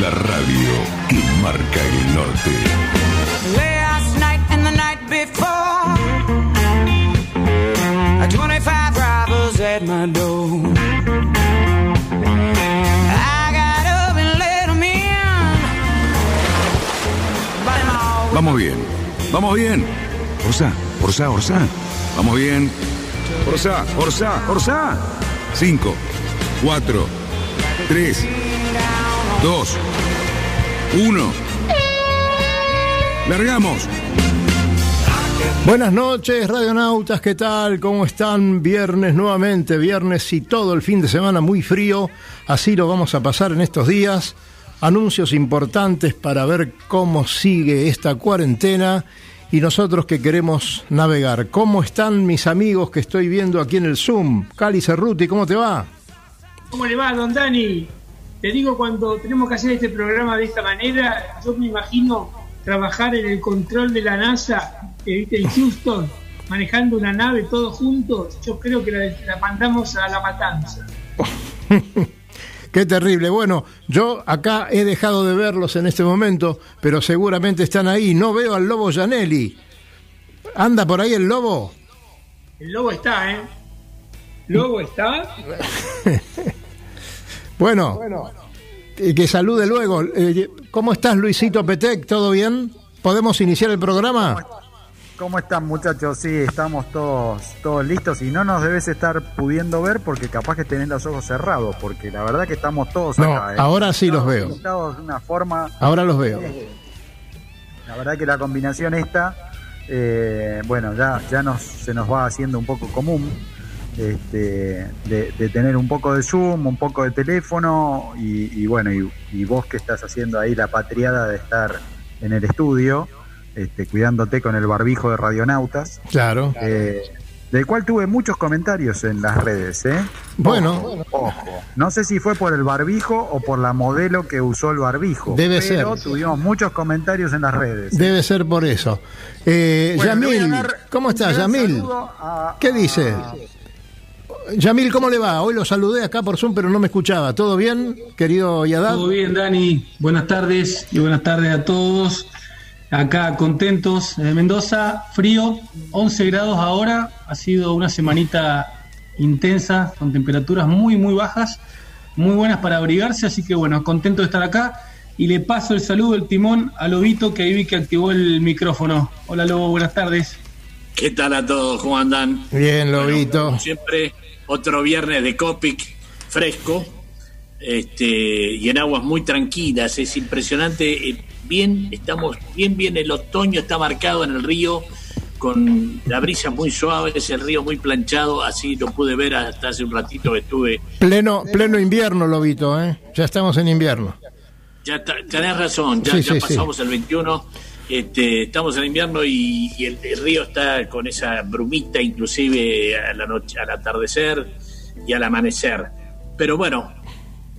La radio que marca el norte. Last night and the night before, 25 robbers at my door. I got up and let 'em in. Vamos bien, vamos bien. Orsa, Orsa, Orsa. Vamos bien. Orsa, Orsa, Orsa. 5, 4, 3, 2, 1. Largamos. Buenas noches, radionautas, ¿qué tal? ¿Cómo están? Viernes nuevamente, viernes y todo el fin de semana muy frío, así lo vamos a pasar en estos días. Anuncios importantes para ver cómo sigue esta cuarentena y nosotros que queremos navegar. ¿Cómo están mis amigos que estoy viendo aquí en el Zoom? Cali Cerruti, ¿cómo te va? ¿Cómo le va, don Dani? Te digo, cuando tenemos que hacer este programa de esta manera, yo me imagino trabajar en el control de la NASA, eh, en Houston, manejando una nave todos juntos. Yo creo que la, la mandamos a la matanza. Qué terrible. Bueno, yo acá he dejado de verlos en este momento, pero seguramente están ahí. No veo al lobo Janelli. ¿Anda por ahí el lobo? El lobo está, ¿eh? ¿Lobo está? Bueno, eh, que salude luego. Eh, ¿Cómo estás, Luisito Petec? ¿Todo bien? ¿Podemos iniciar el programa? ¿Cómo están muchachos? Sí, estamos todos, todos listos y no nos debes estar pudiendo ver porque capaz que tenés los ojos cerrados, porque la verdad que estamos todos No, acá. ¿eh? ahora sí los veo. De una forma, Ahora los veo. la verdad que la combinación esta, eh, bueno, ya, ya nos, se nos va haciendo un poco común. Este, de, de tener un poco de Zoom, un poco de teléfono y, y bueno, y, y vos que estás haciendo ahí la patriada de estar en el estudio, este, cuidándote con el barbijo de radionautas. Claro. Eh, del cual tuve muchos comentarios en las redes, ¿eh? Bueno, Ojo, no sé si fue por el barbijo o por la modelo que usó el barbijo. Debe pero ser. tuvimos muchos comentarios en las redes. debe ser por eso. Eh, Bueno, Yamil, ¿cómo estás, Yamil? a- ¿Qué dice? a- Yamil, ¿cómo le va? Hoy lo saludé acá por Zoom, pero no me escuchaba. ¿Todo bien, querido Yadad? Todo bien, Dani. Buenas tardes y buenas tardes a todos. Acá contentos en Mendoza, frío, 11 grados ahora. Ha sido una semanita intensa, con temperaturas muy, muy bajas, muy buenas para abrigarse. Así que bueno, contento de estar acá. Y le paso el saludo, el timón a Lobito, que ahí vi que activó el micrófono. Hola, Lobo, buenas tardes. ¿Qué tal a todos? ¿Cómo andan? Bien, Lobito. Como siempre, otro viernes de Copic fresco este, y en aguas muy tranquilas. Es impresionante. eh, Bien, estamos bien, bien. El otoño está marcado en el río con la brisa muy suave, es el río muy planchado. Así lo pude ver hasta hace un ratito que estuve. Pleno, pleno invierno, Lobito, ¿eh? Ya estamos en invierno. Ya tenés razón, ya, Sí, ya sí, pasamos el 21. Este, estamos en invierno y, y el, el río está con esa brumita, inclusive a la noche, al atardecer y al amanecer. Pero bueno,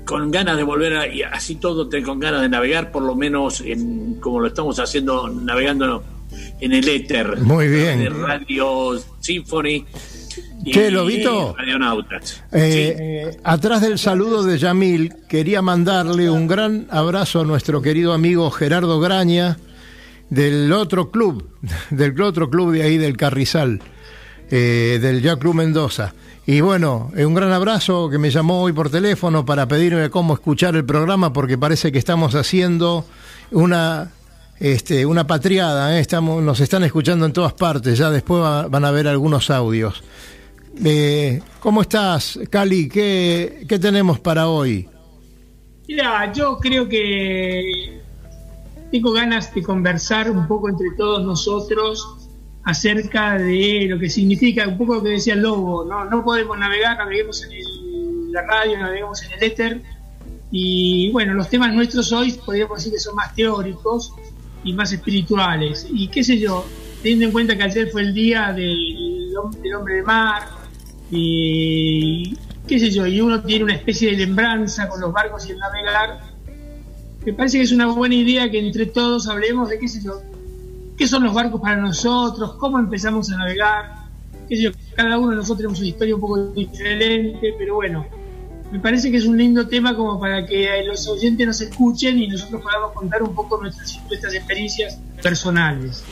con ganas de volver a, y así todo, con ganas de navegar, por lo menos en, como lo estamos haciendo, navegando en el éter. Muy bien. De Radio Symphony. y Che, Lobito. Radionautas. Eh, Atrás del saludo de Yamil, quería mandarle un gran abrazo a nuestro querido amigo Gerardo Graña, del otro club, del otro club de ahí del Carrizal, eh, del Ya Club Mendoza. Y bueno, eh, un gran abrazo que me llamó hoy por teléfono para pedirme cómo escuchar el programa, porque parece que estamos haciendo una, este, una patriada, ¿eh? estamos, nos están escuchando en todas partes, ya después va- van a ver algunos audios. ¿Cómo estás, Cali? ¿Qué, ¿Qué tenemos para hoy? Mira, yo creo que tengo ganas de conversar un poco entre todos nosotros acerca de lo que significa, un poco lo que decía el Lobo, ¿no? No podemos navegar, naveguemos en el- la radio, naveguemos en el éter, Y bueno, los temas nuestros hoy podríamos decir que son más teóricos y más espirituales. Y qué sé yo, teniendo en cuenta que ayer fue el día del, del hombre de mar, y qué sé yo, y uno tiene una especie de lembranza con los barcos y el navegar, me parece que es una buena idea que entre todos hablemos de qué sé yo, qué son los barcos para nosotros, cómo empezamos a navegar, qué sé yo, cada uno de nosotros tenemos una historia un poco diferente, pero bueno, me parece que es un lindo tema como para que los oyentes nos escuchen y nosotros podamos contar un poco nuestras, nuestras experiencias personales.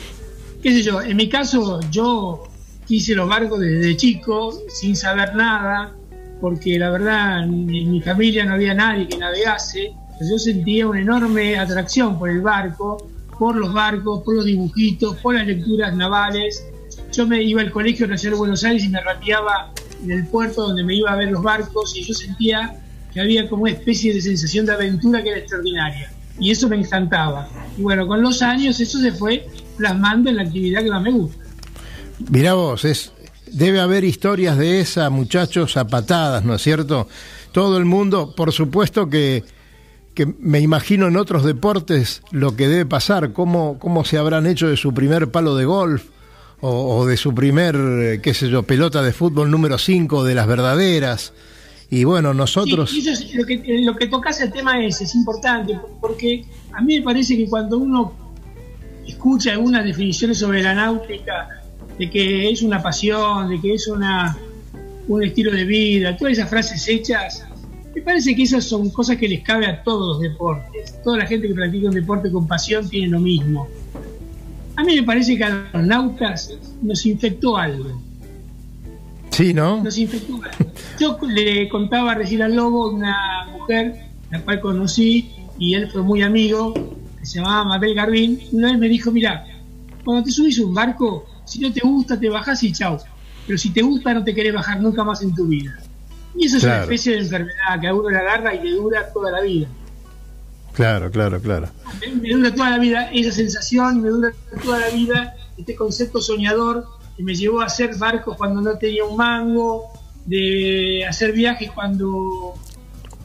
Qué sé yo, en mi caso yo quise los barcos desde chico, sin saber nada, porque la verdad en mi familia no había nadie que navegase. Yo sentía una enorme atracción por el barco, por los barcos, por los dibujitos, por las lecturas navales. Yo me iba al colegio Nacional de Buenos Aires y me rapeaba en el puerto donde me iba a ver los barcos y yo sentía que había como una especie de sensación de aventura que era extraordinaria. Y eso me encantaba. Y bueno, con los años eso se fue plasmando en la actividad que más me gusta. Mirá vos, es, debe haber historias de esa, muchachos, a ¿no es cierto? Todo el mundo, por supuesto que, que me imagino en otros deportes lo que debe pasar, cómo, cómo se habrán hecho de su primer palo de golf, o, de su primer, eh, qué sé yo, pelota de fútbol número 5 de las verdaderas. Y bueno, nosotros... Sí, eso es lo, que, lo que tocas el tema ese, es importante, porque a mí me parece que cuando uno escucha algunas definiciones sobre la náutica, de que es una pasión, de que es una, un estilo de vida, todas esas frases hechas, me parece que esas son cosas que les cabe a todos los deportes. Toda la gente que practica un deporte con pasión tiene lo mismo. A mí me parece que a los nautas nos infectó algo. Sí, ¿no? Nos infectó algo. Yo le contaba recién al Lobo una mujer, la cual conocí, y él fue muy amigo, que se llamaba Mabel Garbín, una vez me dijo, mira, cuando te subís a un barco, si no te gusta, te bajas y chau. Pero si te gusta, no te querés bajar nunca más en tu vida. Y eso es una especie de enfermedad que a uno le agarra y le dura toda la vida. Claro, claro, claro. Me, dura toda la vida esa sensación, me dura toda la vida este concepto soñador que me llevó a hacer barcos cuando no tenía un mango, de hacer viajes cuando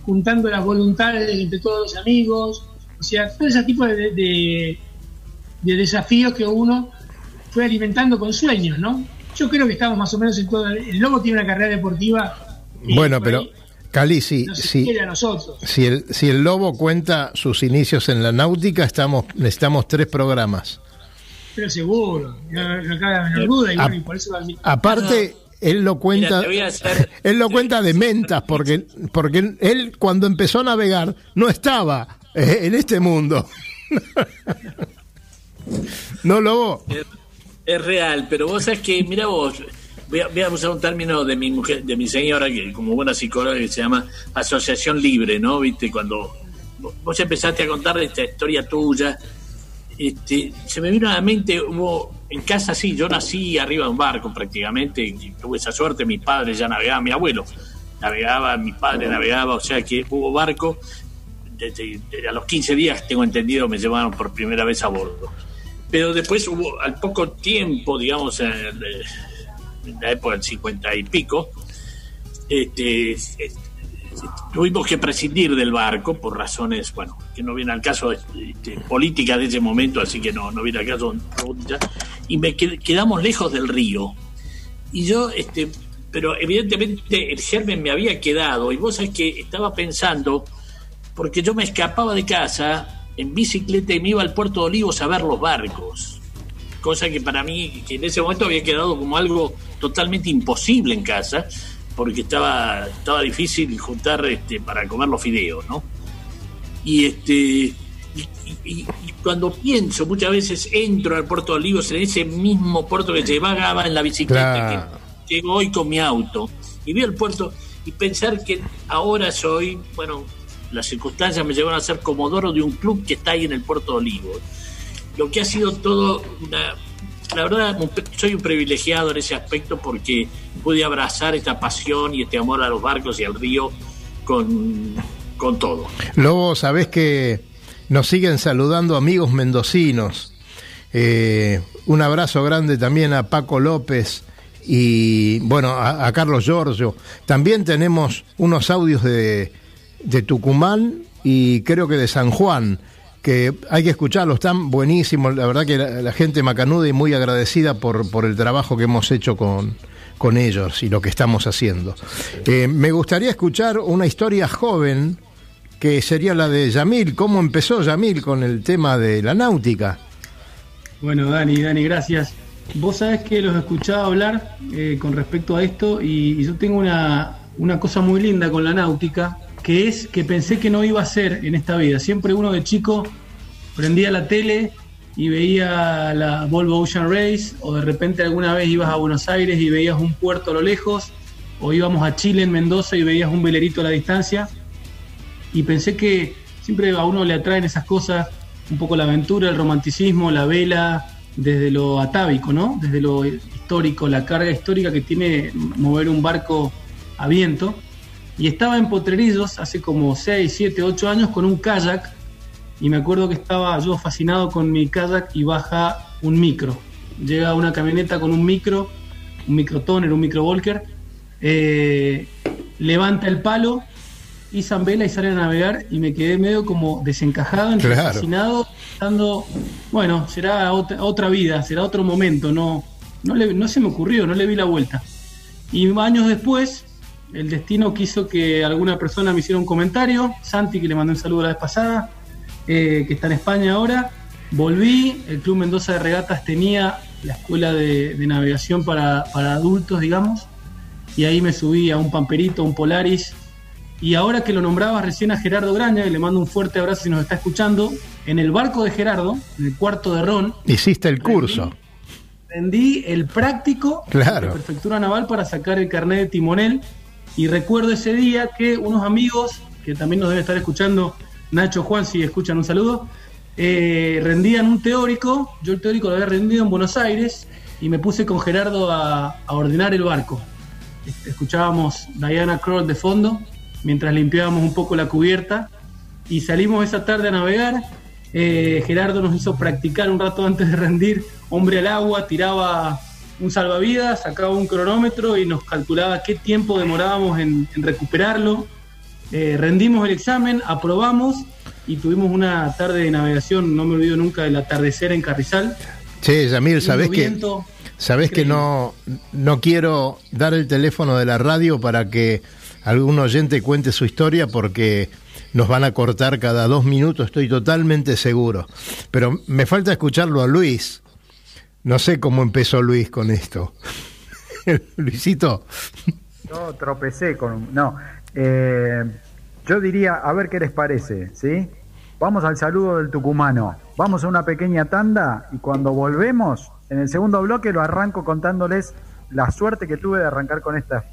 juntando las voluntades entre todos los amigos, o sea, todo ese tipo de, de, desafíos que uno fue alimentando con sueños, ¿no? Yo creo que estamos más o menos en todo. El Lobo tiene una carrera deportiva. Bueno, pero Cali, si, si, si, el, si el lobo cuenta sus inicios en la náutica, estamos necesitamos tres programas. Pero seguro, no, no cabe duda, y, por eso Aparte, él lo cuenta, él lo cuenta de mentas, porque, porque él cuando empezó a navegar no estaba eh, en este mundo. no, lobo. Es, es real, pero vos sabés que, mira vos, voy a, usar un término de mi mujer, de mi señora, que como buena psicóloga, que se llama asociación libre, ¿no? Viste, cuando vos empezaste a contar esta historia tuya, este, se me vino a la mente, hubo en casa sí, yo nací arriba de un barco prácticamente, tuve esa suerte, mi padre ya navegaba, mi abuelo navegaba, mi padre navegaba, o sea que hubo barco, desde, a los 15 días, tengo entendido, me llevaron por primera vez a bordo. Pero después hubo, al poco tiempo, digamos, en la época del 50 y pico, este, este, tuvimos que prescindir del barco por razones, bueno, que no viene al caso este, políticas de ese momento, así que no, no viene al caso y me quedamos lejos del río. Y yo, este, pero evidentemente el germen me había quedado, y vos sabés que estaba pensando, porque yo me escapaba de casa en bicicleta y me iba al puerto de Olivos a ver los barcos cosa que para mí, que en ese momento había quedado como algo totalmente imposible en casa, porque estaba, estaba difícil juntar este, para comer los fideos, ¿no? Y este y, cuando pienso, muchas veces entro al puerto de Olivos en ese mismo puerto que llevaba en la bicicleta que llego hoy con mi auto, y veo el puerto y pensar que ahora soy, bueno, las circunstancias me llevan a ser comodoro de un club que está ahí en el puerto de Olivos lo que ha sido todo una, la verdad soy un privilegiado en ese aspecto porque pude abrazar esta pasión y este amor a los barcos y al río con, con todo. Lobo, sabés que nos siguen saludando amigos mendocinos. Eh, un abrazo grande también a Paco López y bueno, a, Carlos Giorgio. También tenemos unos audios de de Tucumán y creo que de San Juan, que hay que escucharlos, están buenísimos, la verdad que la, gente macanuda y muy agradecida por, por el trabajo que hemos hecho con, con ellos y lo que estamos haciendo. Eh, me gustaría escuchar una historia joven que sería la de Yamil. ¿Cómo empezó Yamil con el tema de la náutica? Bueno, Dani, Dani, gracias. Vos sabés que los he escuchado hablar eh, con respecto a esto y, yo tengo una, una, cosa muy linda con la náutica, que es que pensé que no iba a ser en esta vida. Siempre uno de chico prendía la tele y veía la Volvo Ocean Race o de repente alguna vez ibas a Buenos Aires y veías un puerto a lo lejos o íbamos a Chile en Mendoza y veías un velerito a la distancia y pensé que siempre a uno le atraen esas cosas, un poco la aventura, el romanticismo, la vela, desde lo atávico, ¿no? Desde lo histórico, la carga histórica que tiene mover un barco a viento. Y estaba en Potrerillos hace como 6, 7, 8 años con un kayak y me acuerdo que estaba yo fascinado con mi kayak y baja un micro. Llega una camioneta con un micro, un microtoner, un microvolker, eh, levanta el palo y vela y sale a navegar y me quedé medio como desencajado, fascinado, pensando, bueno, será otra, vida, será otro momento, no, no, no se me ocurrió, no le vi la vuelta. Y años después, el destino quiso que alguna persona me hiciera un comentario, Santi, que le mandé un saludo la vez pasada, eh, que está en España ahora, volví, el Club Mendoza de Regatas tenía la escuela de, navegación para, para adultos, digamos, y ahí me subí a un Pamperito, un Polaris, y ahora que lo nombrabas recién a Gerardo Graña, y le mando un fuerte abrazo si nos está escuchando, en el barco de Gerardo, en el cuarto de Ron. Hiciste el curso. Rendí el práctico claro. de Prefectura Naval para sacar el carnet de timonel. Y recuerdo ese día que unos amigos, que también nos deben estar escuchando, Nacho Juan, si escuchan un saludo, eh, rendían un teórico. Yo el teórico lo había rendido en Buenos Aires y me puse con Gerardo a, a ordenar el barco. Escuchábamos Diana Kroll de fondo mientras limpiábamos un poco la cubierta y salimos esa tarde a navegar. Eh, Gerardo nos hizo practicar un rato antes de rendir, hombre al agua, tiraba un salvavidas, sacaba un cronómetro y nos calculaba qué tiempo demorábamos en, recuperarlo. Eh, rendimos el examen, aprobamos y tuvimos una tarde de navegación, no me olvido nunca del atardecer en Carrizal. Che, Yamil, ¿sabés que, sabés que no, no quiero dar el teléfono de la radio para que algún oyente cuente su historia porque nos van a cortar cada dos minutos, estoy totalmente seguro. Pero me falta escucharlo a Luis. No sé cómo empezó Luis con esto. Luisito. Yo tropecé con... No, eh, yo diría, a ver qué les parece, ¿sí? Vamos al saludo del tucumano. Vamos a una pequeña tanda y cuando volvemos, en el segundo bloque lo arranco contándoles la suerte que tuve de arrancar con esta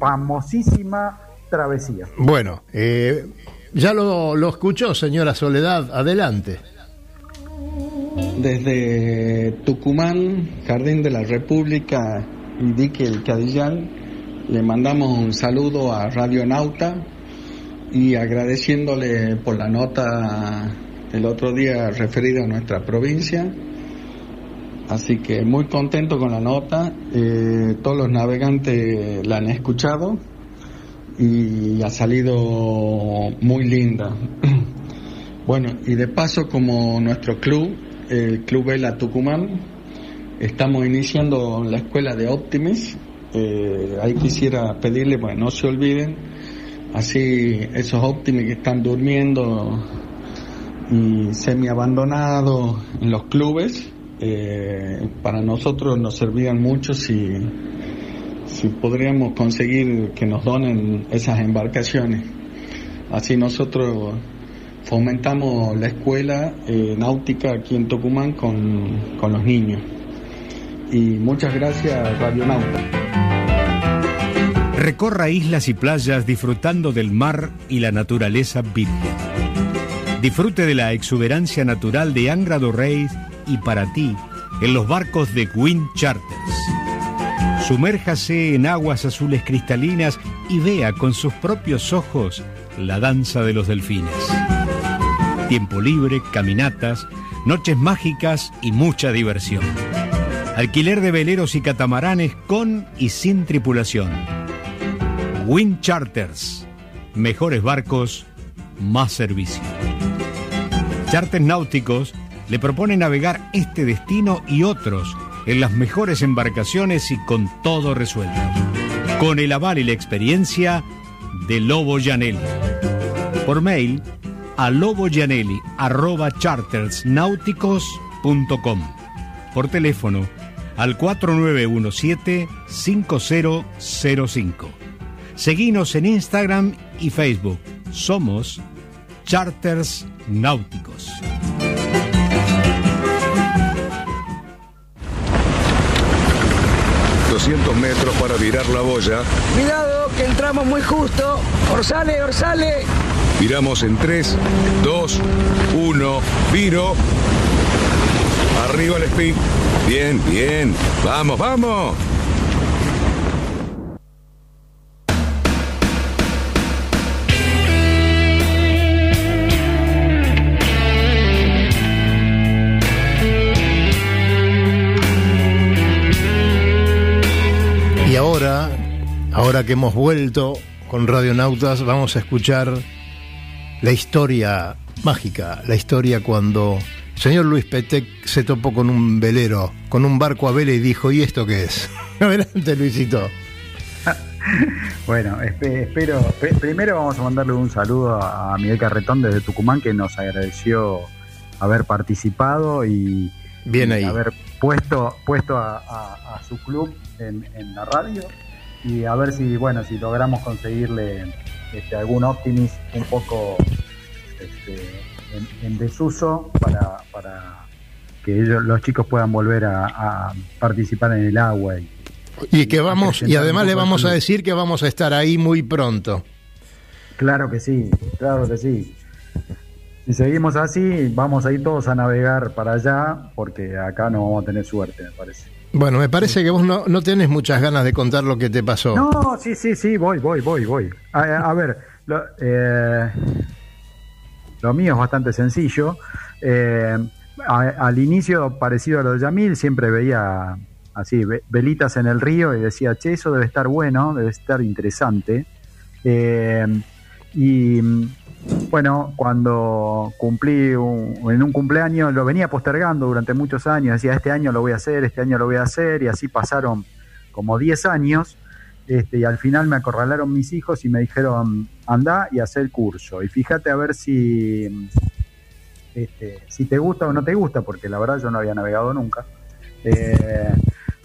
famosísima travesía. Bueno, eh, ya lo, lo escuchó, señora Soledad, adelante. Desde Tucumán, Jardín de la República y Dique el Cadillán, le mandamos un saludo a Radio Nauta y agradeciéndole por la nota el otro día referida a nuestra provincia Así que muy contento con la nota. Eh, todos los navegantes la han escuchado y ha salido muy linda. Bueno, y de paso como nuestro club, el Club Vela Tucumán, estamos iniciando la escuela de Optimis. Eh, ahí quisiera pedirle, bueno, no se olviden, así esos Optimis que están durmiendo y semi abandonados en los clubes, eh, para nosotros nos servirían mucho si, si podríamos conseguir que nos donen esas embarcaciones. Así nosotros fomentamos la escuela eh, náutica aquí en Tucumán con, con los niños. Y muchas gracias Radio Nauta. Recorra islas y playas disfrutando del mar y la naturaleza virgen. Disfrute de la exuberancia natural de Angra do Reis y para ti en los barcos de Wind Charters. Sumérjase en aguas azules cristalinas y vea con sus propios ojos la danza de los delfines. Tiempo libre, caminatas, noches mágicas y mucha diversión. Alquiler de veleros y catamaranes con y sin tripulación. Wind Charters. Mejores barcos más servicio. Charters Náuticos le propone navegar este destino y otros en las mejores embarcaciones y con todo resuelto. Con el aval y la experiencia de Lobo Janelli. Por mail a loboyanelli.chartersnáuticos.com. Por teléfono al 4917-5005. Seguinos en Instagram y Facebook. Somos Charters Náuticos. metros para virar la boya. Cuidado, que entramos muy justo. Orsale, orsale. Viramos en 3, 2, 1, viro. Arriba el speed. Bien, bien. Vamos, vamos. Y ahora, ahora que hemos vuelto con Radionautas, vamos a escuchar la historia mágica, la historia cuando el señor Luis Petec se topó con un velero, con un barco a vela y dijo, ¿y esto qué es? Adelante, Luisito. Bueno, espe- espero. pe- primero vamos a mandarle un saludo a Miguel Carretón desde Tucumán que nos agradeció haber participado y, Bien y ahí. haber puesto puesto a, a- a su club en, en la radio y a ver si bueno si logramos conseguirle este, algún Optimis un poco este, en, en desuso para, para que ellos, los chicos puedan volver a, a participar en el agua y, Y que vamos, y además le vamos a decir que vamos a estar ahí muy pronto. Claro que sí, claro que sí. Si seguimos así, vamos a ir todos a navegar para allá, porque acá no vamos a tener suerte, me parece. Bueno, me parece que vos no, no tenés muchas ganas de contar lo que te pasó. No, sí, sí, sí, voy, voy, voy, voy. A, a ver, lo, eh, lo mío es bastante sencillo. Eh, a- al inicio, parecido a lo de Yamil, siempre veía así, ve- velitas en el río y decía, che, eso debe estar bueno, debe estar interesante. Eh, y bueno, cuando cumplí un- en un cumpleaños, lo venía postergando durante muchos años, decía, este año lo voy a hacer, este año lo voy a hacer, y así pasaron como 10 años, este, y al final me acorralaron mis hijos y me dijeron, anda y haz el curso, y fíjate a ver si, este, si te gusta o no te gusta, porque la verdad yo no había navegado nunca. Eh,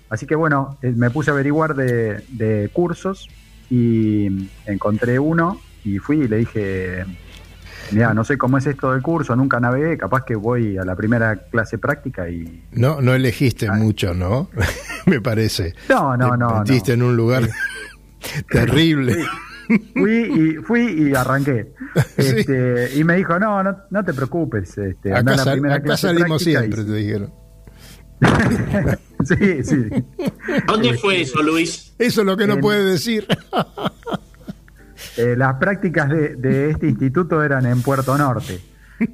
así que bueno, eh, me puse a averiguar de, de cursos y encontré uno y fui y le dije, mira, no sé cómo es esto del curso, nunca navegué, capaz que voy a la primera clase práctica y... No, no elegiste mucho, ¿no? me parece. No, no, Te no. metiste en un lugar terrible. Fui y, fui y arranqué. Este, Y me dijo, no, no, no te preocupes. Este, Acá, la primera acá clase salimos práctica y- siempre, te dijeron. sí, sí. ¿Dónde fue eso, Luis? Eso es lo que no En- puede decir. Eh, las prácticas de, de este instituto eran en Puerto Norte.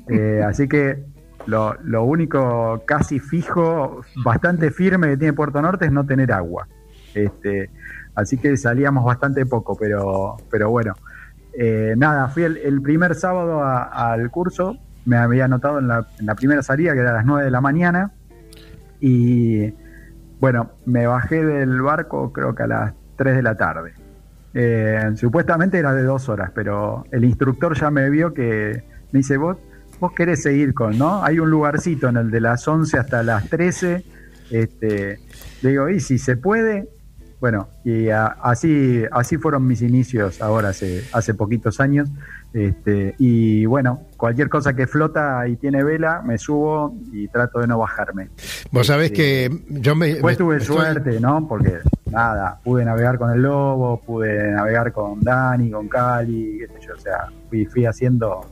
Eh, así que lo, lo único casi fijo, bastante firme que tiene Puerto Norte es no tener agua. Este, así que salíamos bastante poco, pero, pero bueno. Eh, nada, fui el, el primer sábado a- al curso, me había anotado en la, en la primera salida, que era a las 9 de la mañana, y bueno, me bajé del barco creo que a las 3 de la tarde. Eh, supuestamente era de dos horas, pero el instructor ya me vio que me dice, vos, vos querés seguir con, ¿no? Hay un lugarcito en el de las 11 hasta las 13. Este, le digo, ¿y si se puede? Bueno, y así, así fueron mis inicios ahora, hace, hace poquitos años. Este, y bueno, cualquier cosa que flota y tiene vela, me subo y trato de no bajarme. Vos sabés Este, que yo me. Me- tuve estoy- suerte, ¿no? Porque nada, pude navegar con el Lobo, pude navegar con Dani, con Cali, qué sé yo, o sea, fui, fui haciendo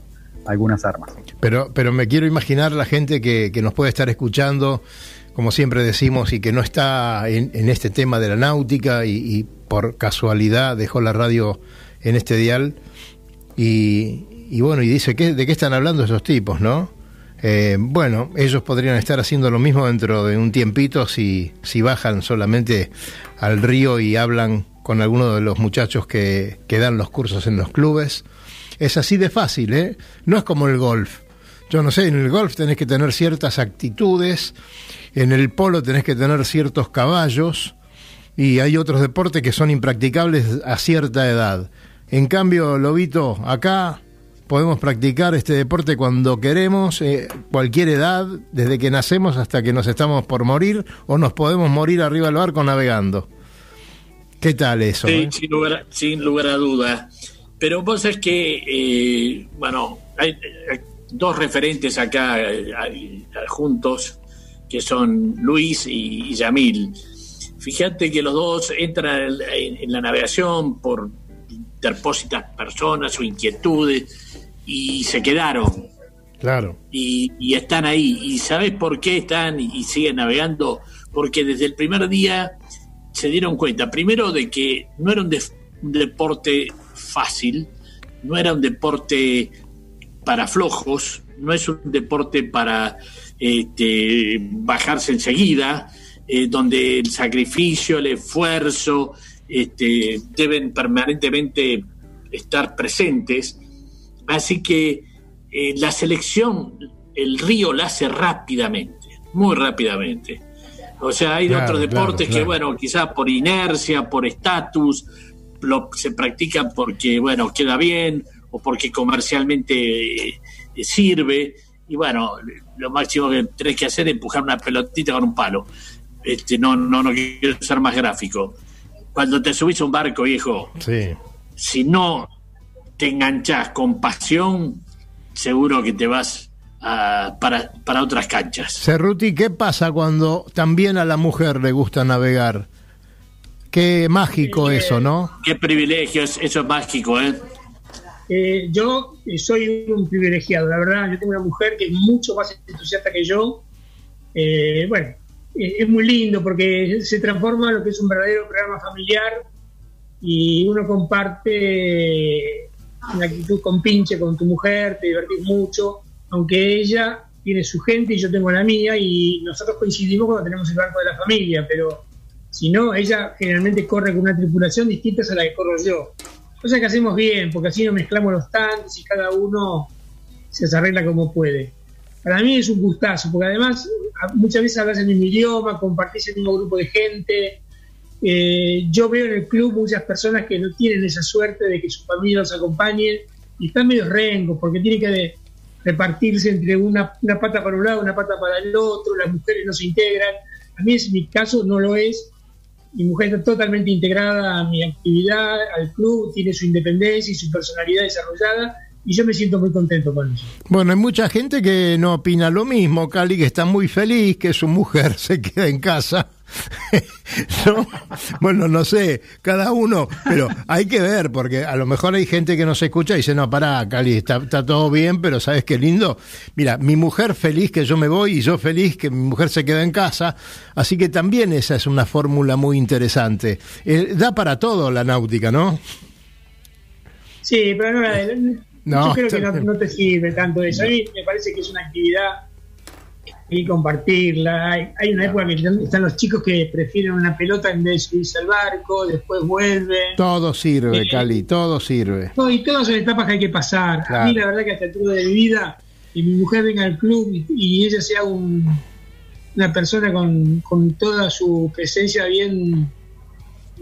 algunas armas. Pero, pero me quiero imaginar la gente que, que nos puede estar escuchando, como siempre decimos, y que no está en, en este tema de la náutica y, y por casualidad dejó la radio en este dial. Y, y bueno, y dice, ¿qué, ¿de qué están hablando esos tipos, no? Eh, bueno, ellos podrían estar haciendo lo mismo dentro de un tiempito si, si bajan solamente al río y hablan con alguno de los muchachos que, que dan los cursos en los clubes Es así de fácil, ¿eh? No es como el golf. Yo no sé, en el golf tenés que tener ciertas actitudes, en el polo tenés que tener ciertos caballos y hay otros deportes que son impracticables a cierta edad. En cambio, Lobito, acá podemos practicar este deporte cuando queremos, eh, cualquier edad, desde que nacemos hasta que nos estamos por morir o nos podemos morir arriba del barco navegando. ¿Qué tal eso? Sí, eh? sin, lugar, sin lugar a dudas. Pero vos sabés que, eh, bueno, hay dos referentes acá eh, juntos, que son Luis y, y Yamil. Fíjate que los dos entran en, en- en la navegación por interpósitas personas o inquietudes y se quedaron Claro. y, y están ahí. ¿Y sabes por qué están y, siguen navegando? Porque desde el primer día se dieron cuenta, primero, de que no era un deporte fácil, no era un deporte para flojos, no es un deporte para este, bajarse enseguida, eh, donde el sacrificio, el esfuerzo, este, deben permanentemente estar presentes. Así que eh, la selección, el río la hace rápidamente, muy rápidamente. O sea, hay Claro, otros deportes claro, que, bueno, quizás por inercia, por estatus, se practican porque, bueno, queda bien o porque comercialmente eh, sirve. Y bueno, lo máximo que tenés que hacer es empujar una pelotita con un palo. Este, no, no, no quiero ser más gráfico. Cuando te subís a un barco, viejo, Sí. si no te enganchás con pasión, seguro que te vas a- para, para otras canchas. Cerruti, ¿qué pasa cuando también a la mujer le gusta navegar? Qué mágico eso, ¿no? Qué privilegio, es- eso es mágico, ¿eh? Eh, yo eh, soy un privilegiado, la verdad. Yo tengo una mujer que es mucho más entusiasta que yo. Eh, bueno, eh, es muy lindo porque se transforma en lo que es un verdadero programa familiar y uno comparte una actitud con pinche con tu mujer, te divertís mucho, aunque ella tiene su gente y yo tengo la mía y nosotros coincidimos cuando tenemos el barco de la familia, pero si no, ella generalmente corre con una tripulación distinta a la que corro yo. Cosa que hacemos bien, porque así no mezclamos los tantos y cada uno se arregla como puede. Para mí es un gustazo, porque además muchas veces hablas el mismo idioma, compartís el mismo grupo de gente. Eh, yo veo en el club muchas personas que no tienen esa suerte de que su familia los acompañe y están medio rengos, porque tienen que repartirse entre una, una pata para un lado, una pata para el otro, las mujeres no se integran. A mí, en mi caso, no lo es mi mujer está totalmente integrada a mi actividad, al club, tiene su independencia y su personalidad desarrollada y yo me siento muy contento con eso. Bueno, hay mucha gente que no opina lo mismo, Cali, que está muy feliz que su mujer se queda en casa. ¿No? Bueno, no sé, cada uno, pero hay que ver, porque a lo mejor hay gente que nos escucha y dice, no, pará, Cali, está, está todo bien, pero ¿sabes qué lindo? Mira, mi mujer feliz que yo me voy y yo feliz que mi mujer se queda en casa, así que también esa es una fórmula muy interesante. Eh, da para todo la náutica, ¿no? Sí, pero no, No, yo creo que no, te sirve tanto eso. A mí me parece que es una actividad y compartirla. Hay, hay una época que están los chicos que prefieren una pelota en vez de subirse al barco, después vuelven. Todo sirve, Eh, Cali, todo sirve. No, y todas son etapas que hay que pasar. A mí la verdad que hasta el altura de mi vida, y mi mujer venga al club y, y ella sea un- una persona con, con toda su presencia bien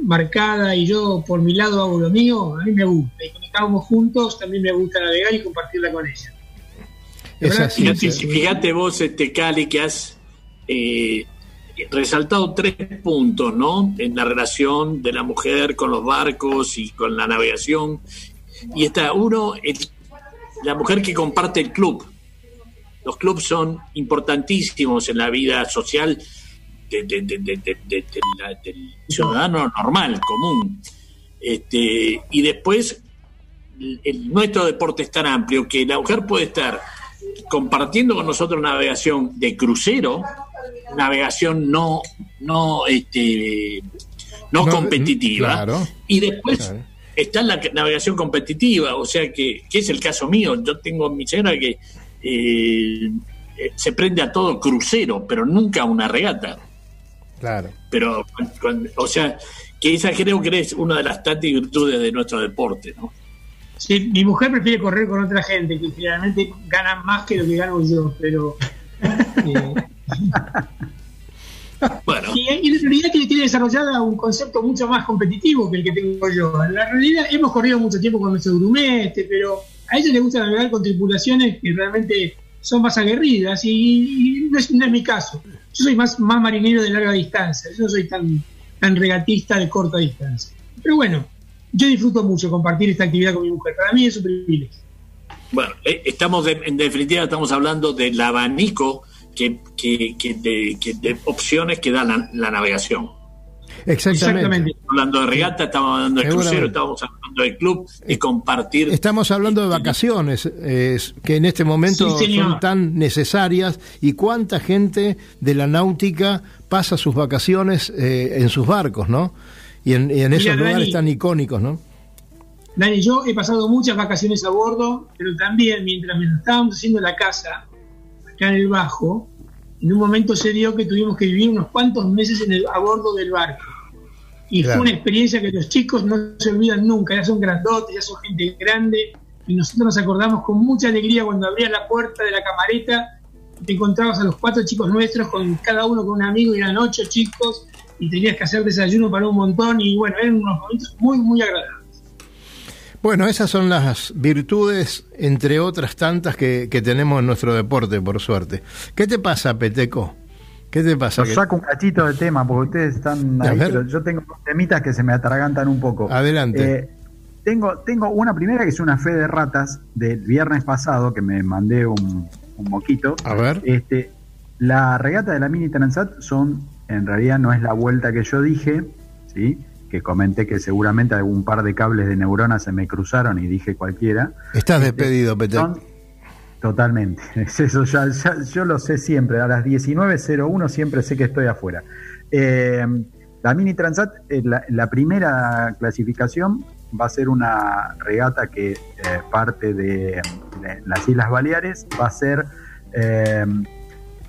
marcada y yo por mi lado hago lo mío, a mí me gusta. Y cuando estábamos juntos también me gusta navegar y compartirla con ella. Es así. Fíjate, vos, este Cali, que has eh, resaltado tres puntos, ¿no? En la relación de la mujer con los barcos y con la navegación. Y está uno, el- la mujer que comparte el club. Los clubes son importantísimos en la vida social de- de- la- del ciudadano normal, común. Este, y después, el- el- nuestro deporte es tan amplio que la mujer puede estar compartiendo con nosotros navegación de crucero, navegación no, no, este, no, No, competitiva, claro. y después Claro. está la navegación competitiva, o sea que, que es el caso mío. Yo tengo mi señora que eh, eh, se prende a todo crucero, pero nunca a una regata. Claro. Pero, o sea, que esa creo que es una de las tantas virtudes de nuestro deporte, ¿no? Sí, mi mujer prefiere correr con otra gente, que generalmente ganan más que lo que gano yo, pero... eh, Bueno, y, y en realidad tiene, tiene desarrollada un concepto mucho más competitivo que el que tengo yo. En la realidad hemos corrido mucho tiempo con nuestro grumete, pero a ellos les gusta navegar con tripulaciones que realmente son más aguerridas y, no, es, mi caso. Yo soy más, marinero de larga distancia, yo no soy tan, regatista de corta distancia. Pero bueno, yo disfruto mucho compartir esta actividad con mi mujer. Para mí es un privilegio. bueno, eh, estamos de- en definitiva estamos hablando del abanico que, de, opciones que da la navegación. Exactamente. Hablando de regata, estamos hablando de crucero, estamos hablando de club y compartir. Estamos hablando de vacaciones, eh, que en este momento Sí, son tan necesarias y cuánta gente de la náutica pasa sus vacaciones eh, en sus barcos, ¿no? Y en, y en esos Mira, lugares Dani. tan icónicos, ¿no? Dani, yo he pasado muchas vacaciones a bordo, pero también mientras me lo estábamos haciendo la casa, acá en el Bajo, en un momento se dio que tuvimos que vivir unos cuantos meses en el- a bordo del barco. Y Claro. fue una experiencia que los chicos no se olvidan nunca, ya son grandotes, ya son gente grande, y nosotros nos acordamos con mucha alegría cuando abrías la puerta de la camareta te encontrabas a los cuatro chicos nuestros, con cada uno con un amigo, y eran ocho chicos, y tenías que hacer desayuno para un montón, y bueno, eran unos momentos muy, muy agradables. Bueno, esas son las virtudes, entre otras tantas, que, que tenemos en nuestro deporte, por suerte. ¿Qué te pasa, Peteco? ¿Qué te pasa? Os saco un cachito de tema porque ustedes están ahí, pero yo tengo temitas que se me atragantan un poco. Adelante. Eh, tengo, tengo una primera que es una fe de ratas del viernes pasado que me mandé un, un moquito. A ver. Este, la regata de la Mini Transat son, en realidad no es la vuelta que yo dije, ¿sí? Que comenté que seguramente algún par de cables de neuronas se me cruzaron y dije cualquiera. Estás despedido, Peteco. Son- Totalmente. Es eso, ya, ya- yo lo sé siempre. A las 19.01 siempre sé que estoy afuera. Eh, la Mini Transat, eh, la, la primera clasificación va a ser una regata que eh, parte de, de las Islas Baleares. Va a ser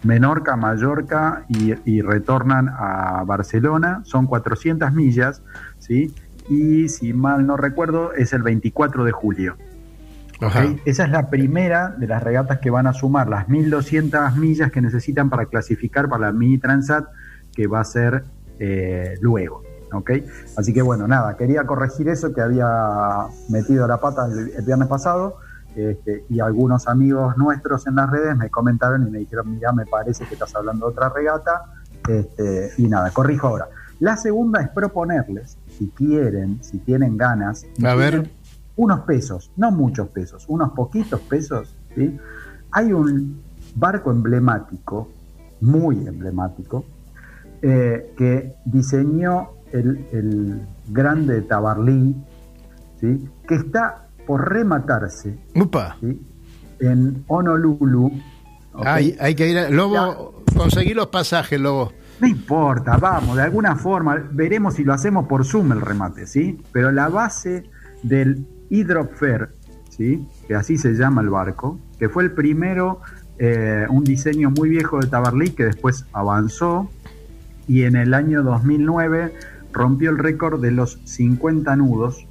Menorca, Mallorca y, y retornan a Barcelona. Son 400 millas, ¿sí? Y si mal no recuerdo, es el 24 de julio. Esa es la primera de las regatas que van a sumar las 1200 millas que necesitan para clasificar para la Mini Transat, que va a ser eh, luego. Así que bueno, nada, quería corregir eso que había metido la pata el, el viernes pasado. Este, y algunos amigos nuestros en las redes me comentaron y me dijeron, mira, me parece que estás hablando de otra regata. Este, y nada, corrijo ahora. La segunda es proponerles, si quieren, si tienen ganas, A ver. unos pesos, no muchos pesos, unos poquitos pesos, ¿sí? Hay un barco emblemático, muy emblemático, eh, que diseñó el, el grande Tabarlí, ¿sí? que está por rematarse Upa. ¿sí? en Honolulu. Hay, hay que ir a... Lobo, conseguí los pasajes, Lobo. No importa, vamos, de alguna forma, veremos si lo hacemos por Zoom el remate, ¿sí? Pero la base del Hydrofair, ¿sí? Que así se llama el barco, que fue el primero, eh, un diseño muy viejo de Tabarlí que después avanzó y en el año 2009 rompió el récord de los 50 nudos,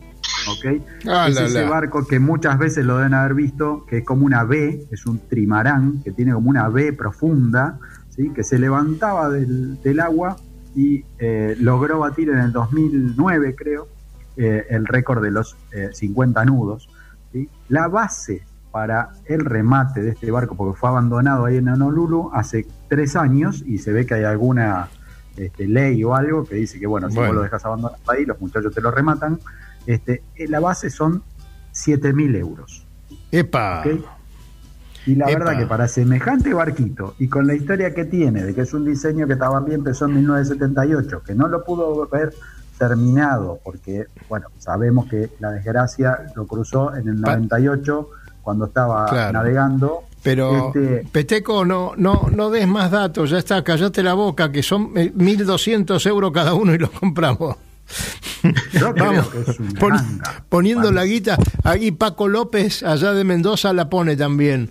¿ok? Ah, es la, ese la. barco que muchas veces lo deben haber visto, que es como una B, es un trimarán, que tiene como una B profunda, ¿sí? que se levantaba del, del agua y eh, logró batir en el 2009, creo, eh, el récord de los eh, 50 nudos. ¿sí? La base para el remate de este barco, porque fue abandonado ahí en Honolulu hace tres años y se ve que hay alguna este, ley o algo que dice que, bueno, si Bueno. vos lo dejas abandonado ahí, los muchachos te lo rematan. Este, eh, la base son 7.000 euros. Epa. Y la Epa. verdad que para semejante barquito y con la historia que tiene, de que es un diseño que Tabarly empezó en 1978, que no lo pudo ver terminado, porque, bueno, sabemos que la desgracia lo cruzó en el Pa- 98 cuando estaba Claro. navegando. Pero, Este- Peteco, no, no, no des más datos, ya está, callate la boca, que son eh, 1.200 euros cada uno y los compramos. Yo creo Vamos, que es un pon- ganga. poniendo Bueno. la guita, ahí Paco López, allá de Mendoza, la pone también.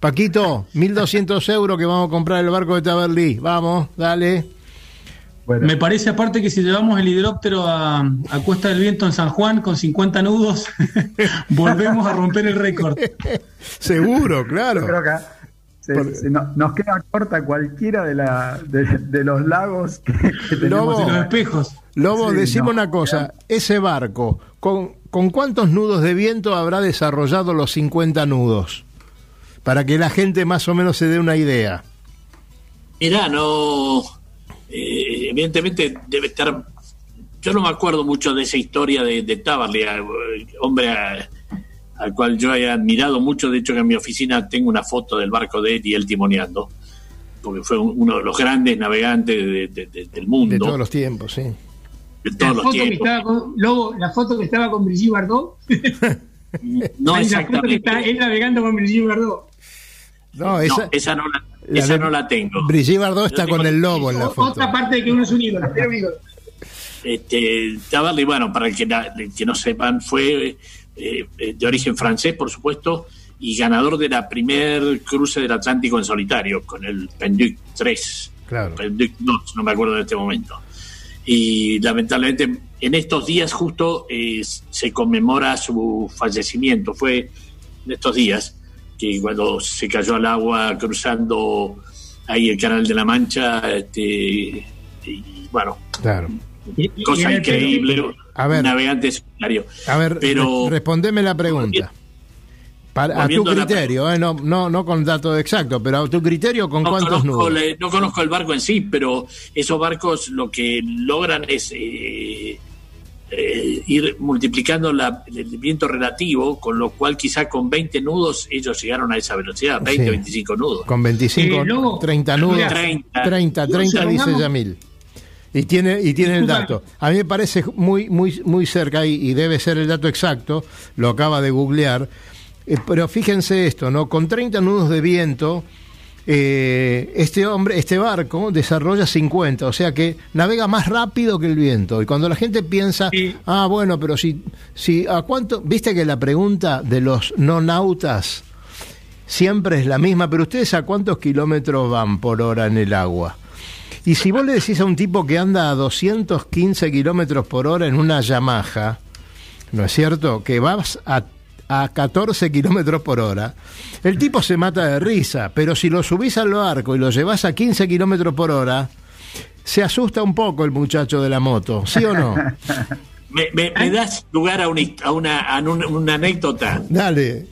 Paquito, 1.200 euros que vamos a comprar el barco de Taberlí. Vamos, dale. Me parece aparte que si llevamos el hidróptero a, a Cuesta del Viento en San Juan con 50 nudos, volvemos a romper el récord. Seguro, claro. Yo creo que se- Por- se no- nos queda corta cualquiera de, la, de, de los lagos que, que tenemos. Lobo. en Los espejos. Lobo, Sí, decime no. una cosa, ese barco, ¿con, ¿con cuántos nudos de viento habrá desarrollado los 50 nudos? Para que la gente más o menos se dé una idea. Mirá, no. eh, evidentemente debe estar. Yo no me acuerdo mucho de esa historia de, de Tabarly, a- hombre a- al cual yo he admirado mucho. De hecho, que en mi oficina tengo una foto del barco de él y él timoneando, porque fue un- uno de los grandes navegantes de- de- de- del mundo, De todos los tiempos, sí. De La foto, que estaba con, Lobo, la foto que estaba con Brigitte Bardot. No foto que está él navegando con Brigitte Bardot. No, No, esa, esa no la, la esa de- no la tengo. Brigitte Bardot está tengo- con el lobo en la foto. Otra parte de que uno es un ídolo. Un ídolo. Este, Tabarly, bueno, para el que, la- el que no sepan, fue eh, eh, de origen francés, por supuesto, y ganador de la primer cruce del Atlántico en solitario, con el Penduc 3. Claro. Penduc 2, no me acuerdo en este momento. Y lamentablemente, en estos días justo eh, se conmemora su fallecimiento. Fue en estos días que cuando se cayó al agua cruzando ahí el Canal de la Mancha, este, y bueno, Claro. Y- y cosa increíble. A ver. un navegante solitario. A ver, Pero- re- respondeme la pregunta. Para, a tu la criterio, eh, no, no, no con datos exactos, pero a tu criterio, ¿con No cuántos conozco, nudos? le- no conozco el barco en sí, pero esos barcos lo que logran es eh, eh, ir multiplicando la- el viento relativo, con lo cual quizá con 20 nudos ellos llegaron a esa velocidad, 20, Sí. 25 nudos. Con 25, Eh, Lobo, 30 nudos. mira, 30. 30, No, 30 dice Yamil. Y tiene, y tiene el dato. A mí me parece muy, muy, muy cerca y, y debe ser el dato exacto, lo acaba de googlear. Eh, pero fíjense esto, ¿no? Con 30 nudos de viento, eh, este hombre, este barco desarrolla 50, o sea que navega más rápido que el viento. Y cuando la gente piensa, Sí. ah, bueno, pero si, si, ¿a cuánto? Viste que la pregunta de los no nautas siempre es la misma, pero ustedes a cuántos kilómetros van por hora en el agua. Y si vos le decís a un tipo que anda a 215 kilómetros por hora en una Yamaha, ¿no es cierto? Que vas a, a 14 kilómetros por hora, el tipo se mata de risa, pero si lo subís al barco y lo llevas a 15 kilómetros por hora, se asusta un poco el muchacho de la moto, ¿sí o no? Me, me- me das lugar a, una, a una, a un- una anécdota. Dale.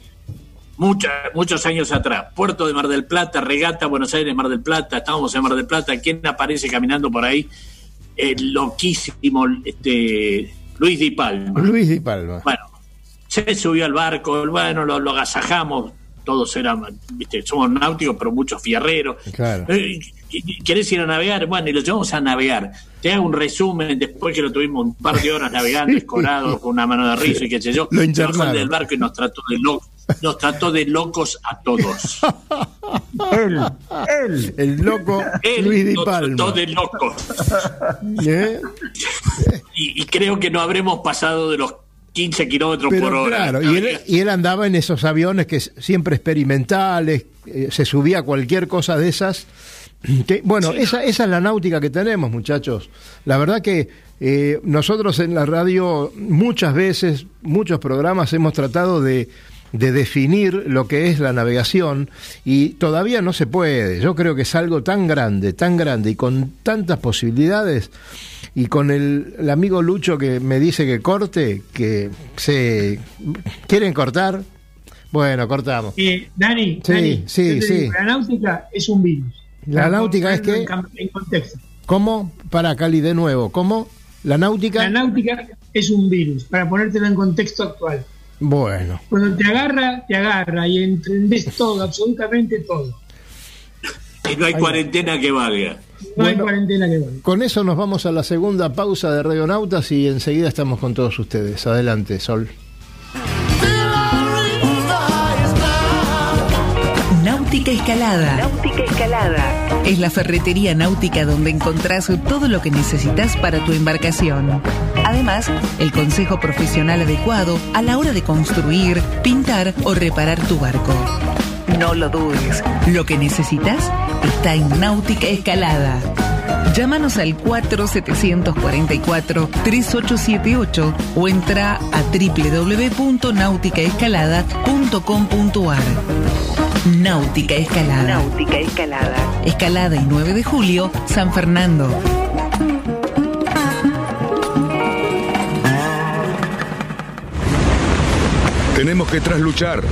Mucha- muchos años atrás, Puerto de Mar del Plata, regata Buenos Aires, Mar del Plata, estábamos en Mar del Plata, ¿quién aparece caminando por ahí? El loquísimo este, Luis Di Palma. Luis Di Palma. Bueno, se subió al barco, bueno, lo, lo agasajamos, todos eran, viste, somos náuticos, pero muchos fierreros. Claro. Eh, ¿Querés ir a navegar? Bueno, y lo llevamos a navegar. Te hago un resumen después que lo tuvimos un par de horas navegando, escorado, con una mano de rizo y qué sé yo. Lo bajó del barco y nos trató de locos. Nos trató de locos a todos. Él, él. El loco Él Luis Di nos trató de locos. ¿Eh? Y, y creo que no habremos pasado de los 15 kilómetros por hora. claro, y él, y él andaba en esos aviones que siempre experimentales, eh, se subía a cualquier cosa de esas. Que, bueno, esa, esa es la náutica que tenemos, muchachos. La verdad que eh, nosotros en la radio muchas veces, muchos programas hemos tratado de, de definir lo que es la navegación y todavía no se puede. Yo creo que es algo tan grande, tan grande y con tantas posibilidades y con el, el amigo Lucho que me dice que corte, que se quieren cortar, bueno, cortamos. Eh, Dani, Sí, Dani, sí, yo te sí. digo, la náutica es un virus. La Para náutica es que- en contexto. ¿Cómo? Para Cali de nuevo, ¿cómo? La náutica. La náutica es un virus, para ponértelo en contexto actual. Bueno, Cuando te agarra, te agarra y entendés todo, absolutamente todo. Y no hay cuarentena que valga. No hay cuarentena que con eso nos vamos a la segunda pausa de Radionautas y enseguida estamos con todos ustedes. Adelante, Sol. Náutica Escalada. Náutica Escalada. Es la ferretería náutica donde encontrás todo lo que necesitas para tu embarcación. Además, el consejo profesional adecuado a la hora de construir, pintar o reparar tu barco. No lo dudes, lo que necesitas está en Náutica Escalada. Llámanos al 4744-3878 o entra a www.nauticaescalada.com.ar. Náutica Escalada. Náutica Escalada. Escalada y 9 de julio, San Fernando. Tenemos que trasluchar.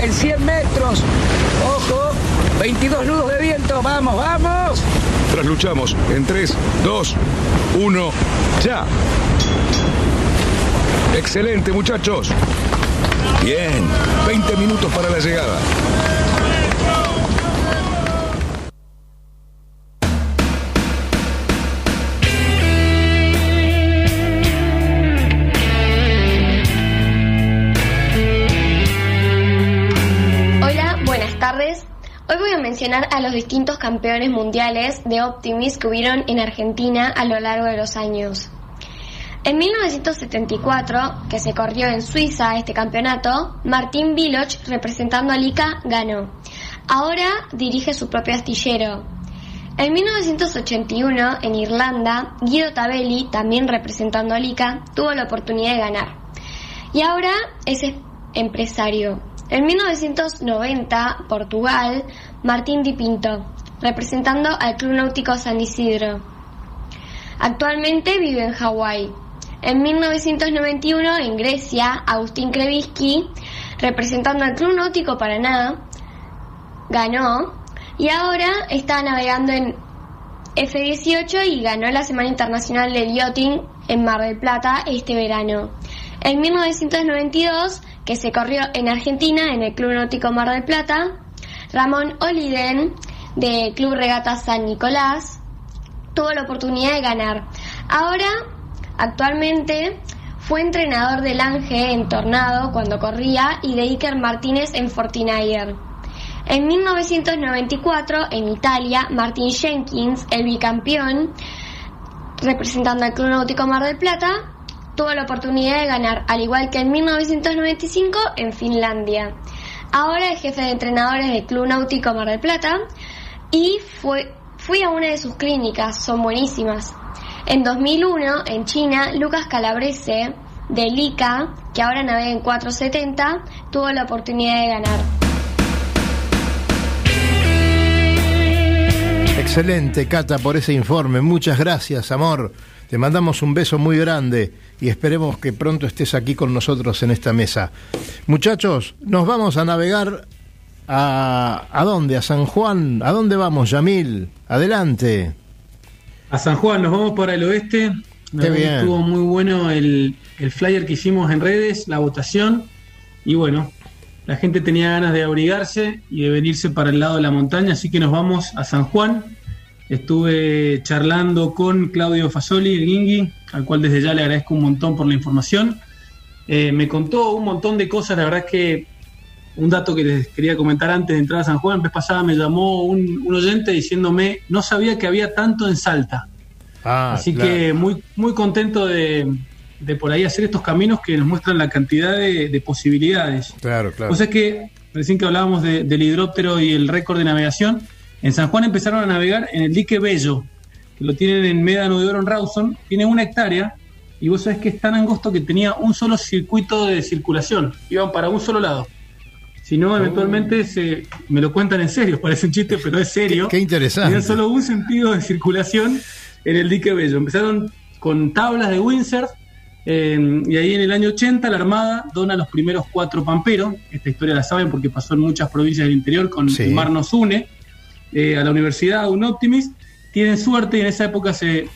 En 100 metros. Ojo. 22 nudos de viento. Vamos, vamos. Trasluchamos en 3, 2, 1, ya. Excelente, muchachos. Bien, 20 minutos para la llegada. A los distintos campeones mundiales de Optimis que hubieron en Argentina a lo largo de los años. En 1974, que se corrió en Suiza este campeonato, Martín Viloch, representando a Lica, ganó. Ahora dirige su propio astillero. En 1981, en Irlanda, Guido Tabelli, también representando a Lica, tuvo la oportunidad de ganar. Y ahora es em- empresario. En 1990, Portugal, Martín Di Pinto, representando al Club Náutico San Isidro. Actualmente vive en Hawái. En 1991, en Grecia, Agustín Krevisky, representando al Club Náutico Paraná, ganó y ahora está navegando en F-18 y ganó la Semana Internacional del Yachting en Mar del Plata este verano. En 1992, que se corrió en Argentina en el Club Náutico Mar del Plata, Ramón Oliden, de Club Regata San Nicolás, tuvo la oportunidad de ganar. Ahora, actualmente, fue entrenador del Ángel en Tornado cuando corría y de Iker Martínez en Fortinayer. En 1994, en Italia, Martin Jenkins, el bicampeón, representando al Club Náutico Mar del Plata, tuvo la oportunidad de ganar, al igual que en 1995 en Finlandia. Ahora es jefe de entrenadores del Club Náutico Mar del Plata y fue, fui a una de sus clínicas, son buenísimas. En 2001, en China, Lucas Calabrese, de Lica, que ahora navega en 470, tuvo la oportunidad de ganar. Excelente, Cata, por ese informe. Muchas gracias, amor. Te mandamos un beso muy grande y esperemos que pronto estés aquí con nosotros en esta mesa. Muchachos, nos vamos a navegar a... ¿A dónde? ¿A San Juan? ¿A dónde vamos, Yamil? Adelante. A San Juan, nos vamos para el oeste. Qué bien. Estuvo muy bueno el, el flyer que hicimos en redes, la votación. Y bueno, la gente tenía ganas de abrigarse y de venirse para el lado de la montaña, así que nos vamos a San Juan. Estuve charlando con Claudio Fasoli, el Guingui, al cual desde ya le agradezco un montón por la información. Eh, me contó un montón de cosas, la verdad es que un dato que les quería comentar antes de entrar a San Juan, la vez pasada me llamó un, un oyente diciéndome, no sabía que había tanto en Salta. Ah, Así claro. que muy, muy contento de, de por ahí hacer estos caminos que nos muestran la cantidad de, de posibilidades. Claro, claro. O sea que, recién que hablábamos de- del hidróptero y el récord de navegación, en San Juan empezaron a navegar en el dique Bello, que lo tienen en Médano de Oro en Rawson, tiene una hectárea, y vos sabés que es tan angosto que tenía un solo circuito de circulación, iban para un solo lado. Si no, eventualmente se, me lo cuentan en serio, parece un chiste, pero es serio. Qué interesante. Tenían solo un sentido de circulación en el dique Bello. Empezaron con tablas de windsurf eh, y ahí en el año 80 la Armada dona los primeros cuatro pamperos. Esta historia la saben porque pasó en muchas provincias del interior con Sí. el Mar nos une eh, a la Universidad un Optimist. Tienen suerte y en esa época se,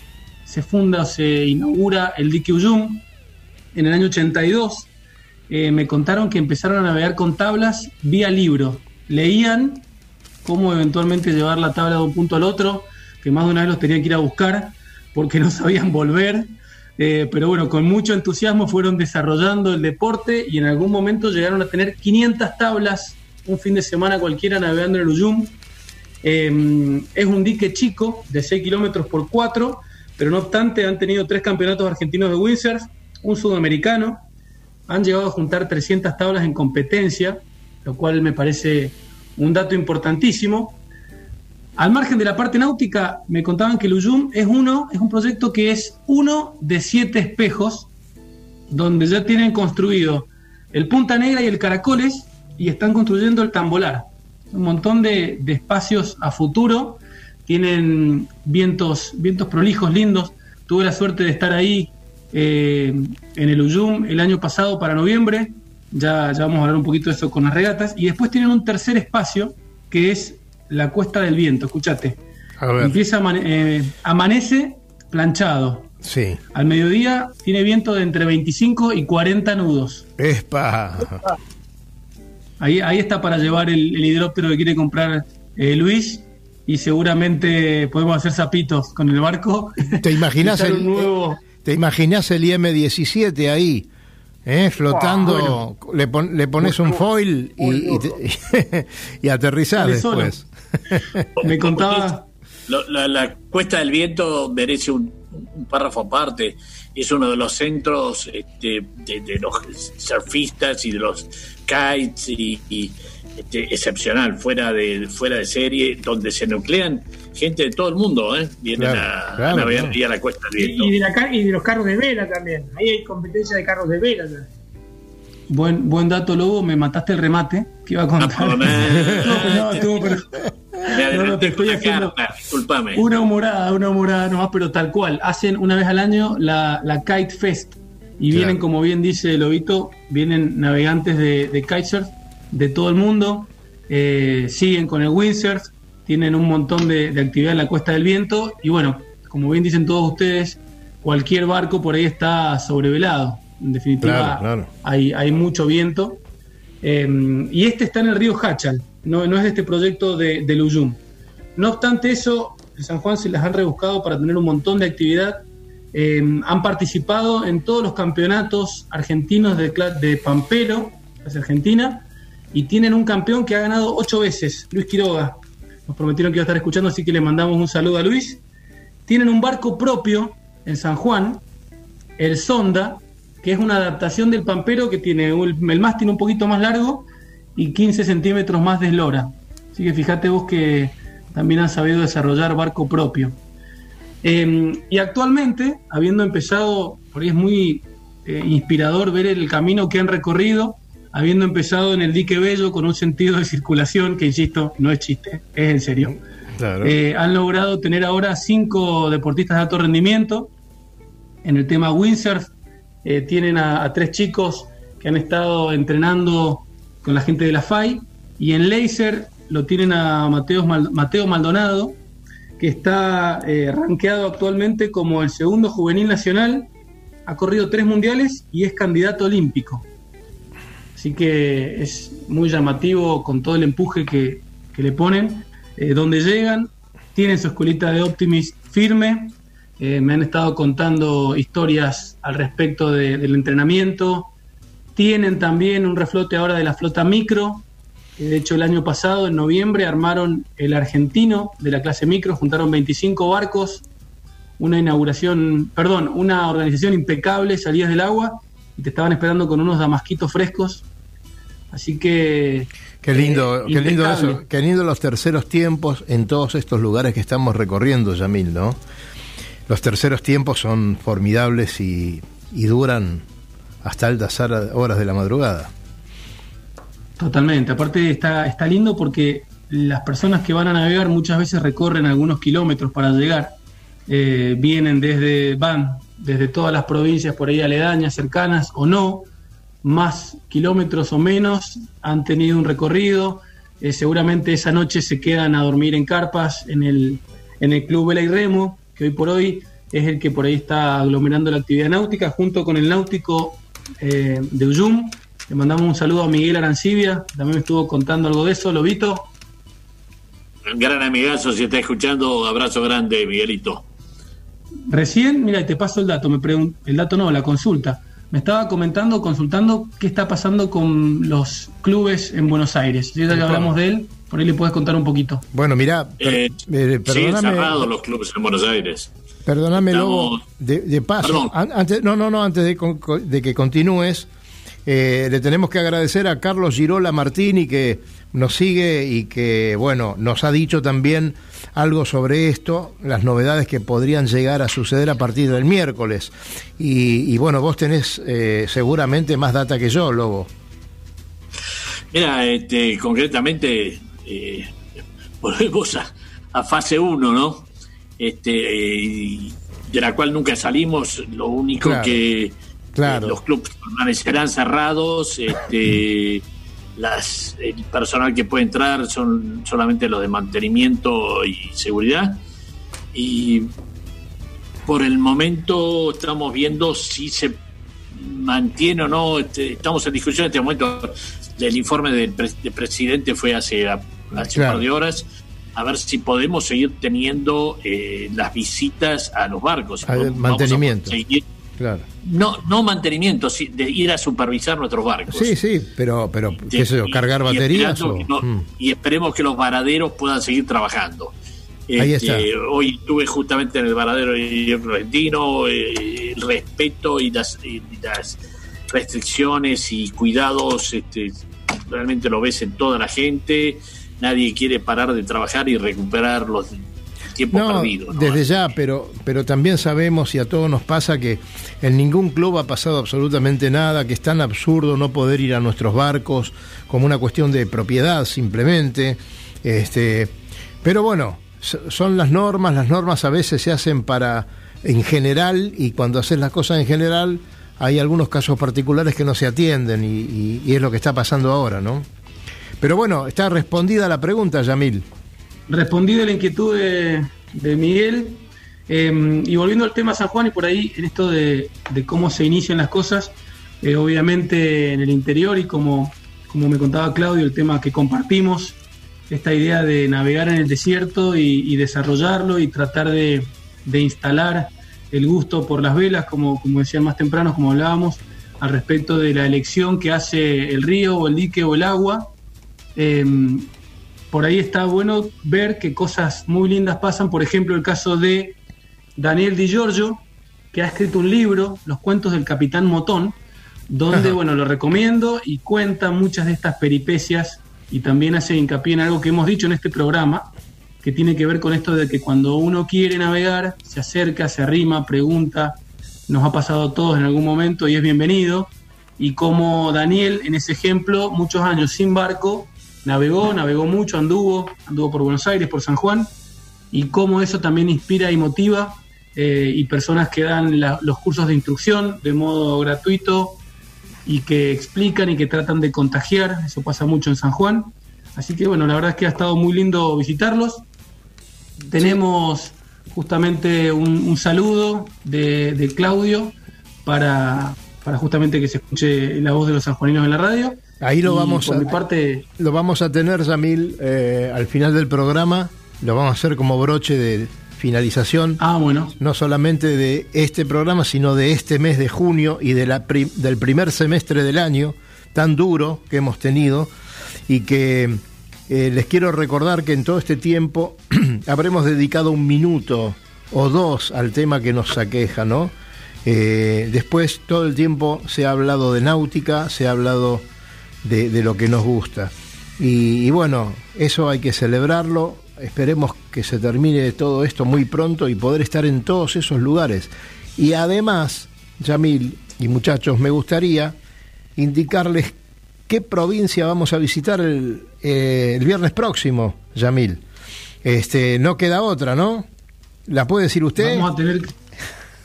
se funda se inaugura el Uyum. En el año 82 eh, me contaron que empezaron a navegar con tablas vía libro. Leían cómo eventualmente llevar la tabla de un punto al otro, que más de una vez los tenían que ir a buscar porque no sabían volver. Eh, pero bueno, con mucho entusiasmo fueron desarrollando el deporte y en algún momento llegaron a tener 500 tablas un fin de semana cualquiera navegando en el Uyum. Eh, es un dique chico de 6 kilómetros por 4, pero no obstante han tenido tres campeonatos argentinos de windsurf, un sudamericano, han llegado a juntar 300 tablas en competencia, lo cual me parece un dato importantísimo. Al margen de la parte náutica, me contaban que el es uno, es un proyecto que es uno de siete espejos, donde ya tienen construido el Punta Negra y el Caracoles, y están construyendo el Tambolar. Un montón de, de espacios a futuro, tienen vientos, vientos prolijos, lindos. Tuve la suerte de estar ahí eh, en el Uyum el año pasado para noviembre. Ya, ya vamos a hablar un poquito de eso con las regatas. Y después tienen un tercer espacio que es la Cuesta del Viento. Escúchate. Empieza amane- eh, amanece planchado. Sí. Al mediodía tiene viento de entre 25 y 40 nudos. Espa. Ahí, ahí está para llevar el, el hidróptero que quiere comprar eh, Luis. Y seguramente podemos hacer zapitos con el barco. ¿Te imaginas el, nuevo- ¿Te imaginas el IM-17 ahí? ¿eh? Flotando, le, pon- le pones un foil y, y, te- solo. después. Me contaba. La, la Cuesta del Viento merece un, un párrafo aparte. Es uno de los centros este, de, de los surfistas y de los kites y, y, este, excepcional, fuera de fuera de serie, donde se nuclean gente de todo el mundo, ¿eh? Vienen Claro, a, a claro, navegar claro. ahí a la Cuesta del Viento. Y de, la y de los carros de vela también. Ahí hay competencia de carros de vela. también. Buen, buen dato, Lobo. Me mataste el remate que iba a contar. perdón, eh. No, no, estuvo, no, no, te estoy haciendo carta, discúlpame. una humorada, una humorada nomás, pero tal cual. Hacen una vez al año la, la Kite Fest. Y Claro. vienen, como bien dice Lobito, vienen navegantes de, de kitesurf de todo el mundo. eh, siguen con el windsurf. Tienen un montón de, de actividad en la Cuesta del Viento. Y bueno, como bien dicen todos ustedes, cualquier barco por ahí está sobrevelado. En definitiva, Claro, claro. Hay, hay mucho viento. Eh, y este está en el río Hachal, no, no es de este proyecto de, del. No obstante eso, en San Juan se las han rebuscado para tener un montón de actividad. Eh, han participado en todos los campeonatos argentinos de, de Pampero, es Argentina, y tienen un campeón que ha ganado ocho veces, Luis Quiroga. Nos prometieron que iba a estar escuchando, así que le mandamos un saludo a Luis. Tienen un barco propio en San Juan, el Sonda, que es una adaptación del Pampero que tiene el mástil un poquito más largo y 15 centímetros más de eslora. Así que fíjate vos que también han sabido desarrollar barco propio. Eh, y actualmente, habiendo empezado, por ahí es muy eh, inspirador ver el camino que han recorrido, habiendo empezado en el dique Bello con un sentido de circulación que, insisto, no es chiste, es en serio. Claro. Eh, han logrado tener ahora cinco deportistas de alto rendimiento. En el tema windsurf eh, tienen a, a tres chicos que han estado entrenando con la gente de la FAI. Y en laser lo tienen a Mateo, Mal- Mateo Maldonado, que está eh, actualmente como el segundo juvenil nacional. Ha corrido tres mundiales y es candidato olímpico. Así que es muy llamativo con todo el empuje que, que le ponen. Eh, donde llegan, tienen su escuelita de Optimist firme. Eh, me han estado contando historias al respecto de- del entrenamiento. Tienen también un reflote ahora de la flota micro. De hecho, el año pasado, en noviembre, armaron el argentino de la clase micro, juntaron 25 barcos, una inauguración, perdón, una organización impecable, salías del agua y te estaban esperando con unos damasquitos frescos. Así que. Qué lindo, eh, qué lindo impecable. eso, qué lindo los terceros tiempos en todos estos lugares que estamos recorriendo, Yamil, ¿no? Los terceros tiempos son formidables y, y duran hasta altas hora- horas de la madrugada. Totalmente, aparte está, está lindo porque las personas que van a navegar muchas veces recorren algunos kilómetros para llegar. Eh, vienen desde, van desde todas las provincias por ahí aledañas, cercanas o no, más kilómetros o menos, han tenido un recorrido. Eh, seguramente esa noche se quedan a dormir en carpas en el, en el Club Vela y Remo, que hoy por hoy es el que por ahí está aglomerando la actividad náutica, junto con el náutico eh, de Uyum. Le mandamos un saludo a Miguel Arancibia, también me estuvo contando algo de eso, Lobito. Gran amigazo, si está escuchando, abrazo grande, Miguelito. Recién, mira, te paso el dato, me pregun- el dato no, la consulta. Me estaba comentando, consultando qué está pasando con los clubes en Buenos Aires. Ya que hablamos de él, por ahí le puedes contar un poquito. Bueno, mira, Eh, siguen perdóname, cerrados los clubes en Buenos Aires. Perdóname Lobo, de, de paso, an- antes, no, no, no, antes de, que continúes, eh, le tenemos que agradecer a Carlos Girola Martini que nos sigue y que, bueno, nos ha dicho también algo sobre esto, las novedades que podrían llegar a suceder a partir del miércoles. Y, y bueno, vos tenés eh, seguramente más data que yo, Lobo. Mira, este, concretamente, eh, volvemos a, a fase 1, ¿no? Este, eh, de la cual nunca salimos, lo único Claro. que Claro. eh, los clubes permanecerán cerrados, este, las, el personal que puede entrar son solamente los de mantenimiento y seguridad. Y por el momento estamos viendo si se mantiene o no, este, estamos en discusión en este momento, el informe del, pre- del presidente fue hace, hace un par de horas, a ver si podemos seguir teniendo eh, las visitas a los barcos. a mantenimiento. Claro. no, no mantenimiento, sí, de ir a supervisar nuestros barcos. Sí, sí, pero, pero qué sé yo, Y- cargar y baterías o... no- Mm. y esperemos que los varaderos puedan seguir trabajando. Ahí Este, está. Hoy estuve justamente en el varadero de eh, el respeto y las, y las restricciones y cuidados, este, realmente lo ves en toda la gente. Nadie quiere parar de trabajar y recuperar los tiempos No, perdidos. ¿no? desde ya, pero, pero también sabemos y a todos nos pasa que en ningún club ha pasado absolutamente nada, que es tan absurdo no poder ir a nuestros barcos como una cuestión de propiedad simplemente. Este, pero bueno, son las normas, las normas a veces se hacen para en general y cuando haces las cosas en general hay algunos casos particulares que no se atienden y, y- y es lo que está pasando ahora, ¿no? Pero bueno, está respondida la pregunta, Yamil. Respondí de la inquietud de, Miguel. eh, y volviendo al tema San Juan y por ahí, en esto de, cómo se inician las cosas, eh, obviamente en el interior y como, como me contaba Claudio, el tema que compartimos, esta idea de navegar en el desierto y, y desarrollarlo y tratar de, de instalar el gusto por las velas, como, como decían más temprano, como hablábamos, al respecto de la elección que hace el río o el dique o el agua. Em, por ahí está bueno ver que cosas muy lindas pasan. Por ejemplo, el caso de Daniel Di Giorgio, que ha escrito un libro, Los cuentos del Capitán Motón, donde, Ajá. bueno, lo recomiendo y cuenta muchas de estas peripecias y también hace hincapié en algo que hemos dicho en este programa, que tiene que ver con esto de que cuando uno quiere navegar, se acerca, se arrima, pregunta, nos ha pasado a todos en algún momento y es bienvenido. Y como Daniel, en ese ejemplo, muchos años sin barco, navegó, navegó mucho, anduvo, anduvo por Buenos Aires, por San Juan, y cómo eso también inspira y motiva, eh, y personas que dan los cursos de instrucción de modo gratuito y que explican y que tratan de contagiar, eso pasa mucho en San Juan. Así que bueno, la verdad es que ha estado muy lindo visitarlos. Tenemos justamente un, un saludo de, de Claudio para, para justamente que se escuche la voz de los sanjuaninos en la radio. Ahí lo Y vamos por a mi parte, lo vamos a tener, Yamil, eh, al final del programa. Lo vamos a hacer como broche de finalización. Ah, bueno. No solamente de este programa, sino de este mes de junio y de la pri- del primer semestre del año, tan duro que hemos tenido. Y que eh, les quiero recordar que en todo este tiempo habremos dedicado un minuto o dos al tema que nos aqueja, ¿no? Eh, después todo el tiempo se ha hablado de náutica, se ha hablado de, de lo que nos gusta. Y, y bueno, eso hay que celebrarlo. Esperemos que se termine todo esto muy pronto y poder estar en todos esos lugares. Y además, Yamil y muchachos, me gustaría indicarles qué provincia vamos a visitar el, eh, el viernes próximo, Yamil. Este, no queda otra, ¿no? ¿La puede decir usted? vamos a tener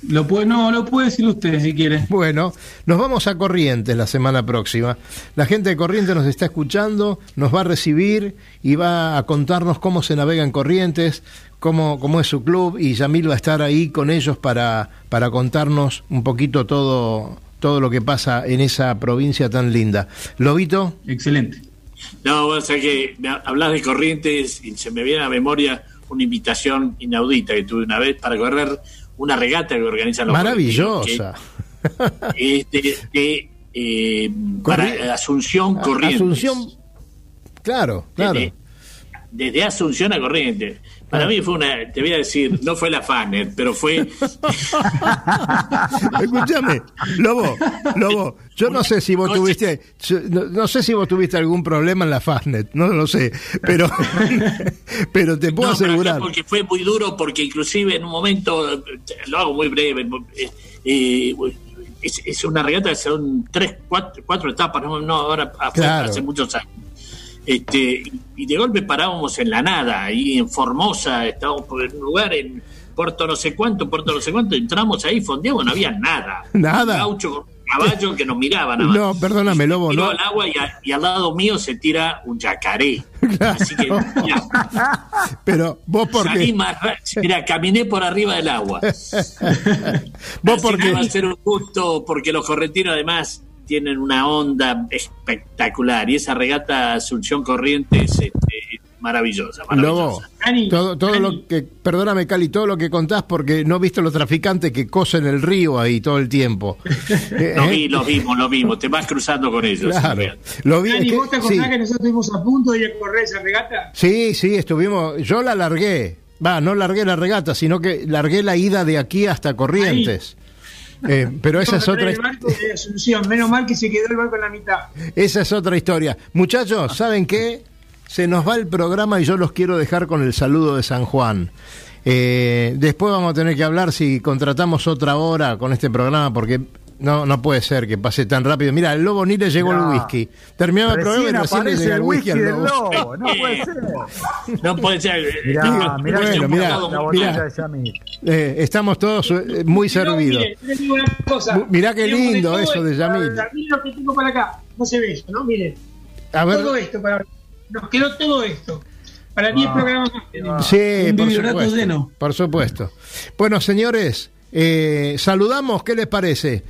Lo puede, no, lo puede decir usted si quiere. Bueno, nos vamos a Corrientes la semana próxima. La gente de Corrientes nos está escuchando, nos va a recibir y va a contarnos cómo se navega en Corrientes, cómo, cómo es su club y Yamil va a estar ahí con ellos para, para contarnos un poquito todo, todo lo que pasa en esa provincia tan linda. Lobito. Excelente. No, o sea que hablas de corrientes y se me viene a la memoria una invitación inaudita que tuve una vez para correr una regata que organizan los Maravillosa. que de, de, eh, para Asunción Corrientes. Asunción, claro, claro. Eh, desde Asunción a Corrientes. Para mí fue una, te voy a decir, no fue la Fanet, pero fue Escúchame, Lobo, Lobo, yo no sé si vos tuviste, no, no sé si vos tuviste algún problema en la Fastnet, no lo sé, pero, pero te puedo No, asegurar. Porque fue muy duro, porque inclusive en un momento, lo hago muy breve, eh, eh, es, es una regata que son tres, cuatro, cuatro etapas, no, no, ahora Claro. hace muchos años. Este, y de golpe parábamos en la nada, ahí en Formosa, estábamos por en un lugar en Puerto no sé cuánto, Puerto no sé cuánto, entramos ahí, fondeamos, no había nada. Nada. Un gaucho caballo que nos miraba nada más. No, perdóname, Lobo, Tiró no. al agua y, a- y al lado mío se tira un yacaré. Así que, Pero vos Salí porque, más ra- Mira, caminé por arriba del agua. vos porque, que va a ser un gusto porque los correntinos además tienen una onda espectacular y esa regata Asunción Corrientes este, es maravillosa, Lobo, maravillosa. todo, todo lo que, perdóname Cali, todo lo que contás porque no viste los traficantes que cosen el río ahí todo el tiempo. Eh, Lo vi, lo vimos, lo vimos. Te vas cruzando con ellos. Claro, lo vi. Es que- ¿vos te acordás sí. que nosotros estuvimos a punto de ir a correr esa regata? Sí, sí, estuvimos. Yo la largué. Va, no largué la regata, sino que largué la ida de aquí hasta Corrientes. Eh, pero esa es otra, Asunción. Menos mal que se quedó el barco en la mitad. esa es otra historia. Muchachos, ¿saben qué? Se nos va el programa y yo los quiero dejar con el saludo de San Juan. Eh, después vamos a tener que hablar si contratamos otra hora con este programa porque no, no puede ser que pase tan rápido. Mira, el lobo ni le llegó No. el whisky. Terminaba el programa y Recién le llega el whisky al lobo. lobo, no puede ser. No puede ser. Mirá, mirá, Bueno, que mirá, mirá. de Yamil. Eh, estamos todos eh, muy servidos. mire, cosa. Mirá qué lindo eso de Yamil. Miren lo que tengo para acá. No se ve eso, ¿no? Miren. A ver. Todo esto para Nos quedó todo esto. Para 10 Ah. programas más. Sí, Un por supuesto. lleno. Por supuesto. Bueno, señores, eh, saludamos, ¿qué les parece?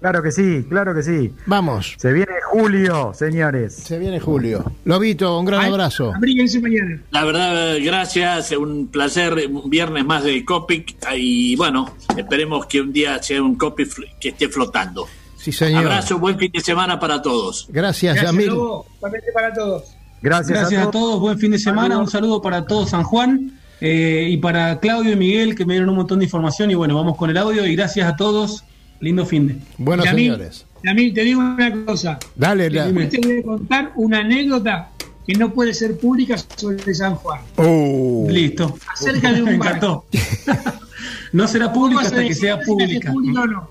Claro que sí, claro que sí. Vamos, Se viene julio, señores. se viene Julio. Lobito, un gran Ay, abrazo. Abríguense mañana. La verdad, gracias, un placer, un viernes más de Copic y bueno, esperemos que un día sea un Copic que esté flotando. Sí, señor. Abrazo, buen fin de semana para todos. Gracias, Gracias, Yamil. Lobo. Para todos. Gracias, Gracias a todos, buen fin de semana, un saludo para todo San Juan eh, y para Claudio y Miguel que me dieron un montón de información y bueno, vamos con el audio y gracias a todos, lindo fin de. Bueno, señores. Yamil, te digo una cosa. Dale, Dime. Te voy a contar una anécdota que no puede ser pública sobre San Juan. Oh. Listo. Acerca de un Me encantó. no será pública ¿Cómo vas a hasta que sea pública.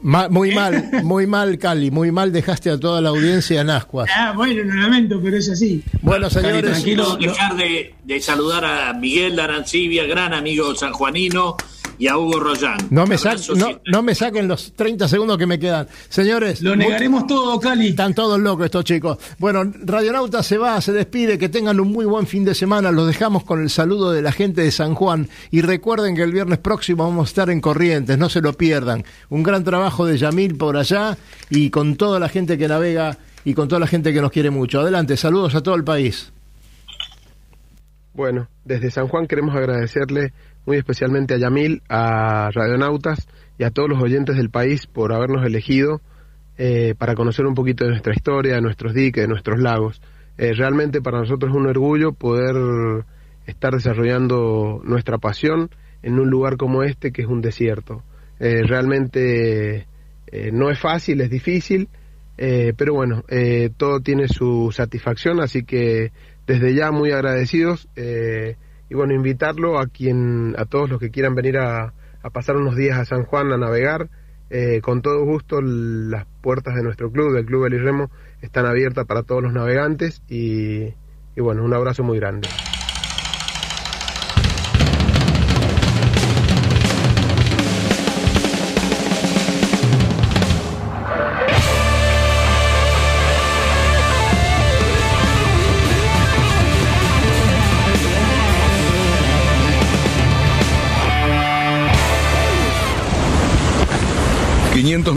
Ma- muy mal, muy mal, Cali, muy mal dejaste a toda la audiencia en ascuas. Ah, bueno, lo lamento, pero es así. Bueno, señores, tranquilo. No dejar de, de saludar a Miguel Arancibia, gran amigo sanjuanino, y a Hugo Rollán. no me, sa- Abrazo, no, sí. no me saquen los 30 segundos que me quedan. Señores, Lo muy- negaremos todo, Cali. Están todos locos estos chicos. Bueno, Radionauta se va, se despide, que tengan un muy buen fin de semana. Los dejamos con el saludo de la gente de San Juan. Y recuerden que el viernes próximo vamos a estar en Corrientes, no se lo pierdan. Un gran trabajo de Yamil por allá y con toda la gente que navega y con toda la gente que nos quiere mucho. Adelante, saludos a todo el país. Bueno, desde San Juan queremos agradecerle muy especialmente a Yamil, a Radionautas y a todos los oyentes del país por habernos elegido eh, para conocer un poquito de nuestra historia, de nuestros diques, de nuestros lagos. Eh, realmente para nosotros es un orgullo poder estar desarrollando nuestra pasión en un lugar como este que es un desierto. Eh, realmente no es fácil, es difícil, pero bueno, todo tiene su satisfacción, así que desde ya muy agradecidos y bueno, invitarlo a quien, a todos los que quieran venir a, a pasar unos días a San Juan a navegar, eh, con todo gusto las puertas de nuestro club, del Club Elirremo, están abiertas para todos los navegantes y, y bueno, un abrazo muy grande. 500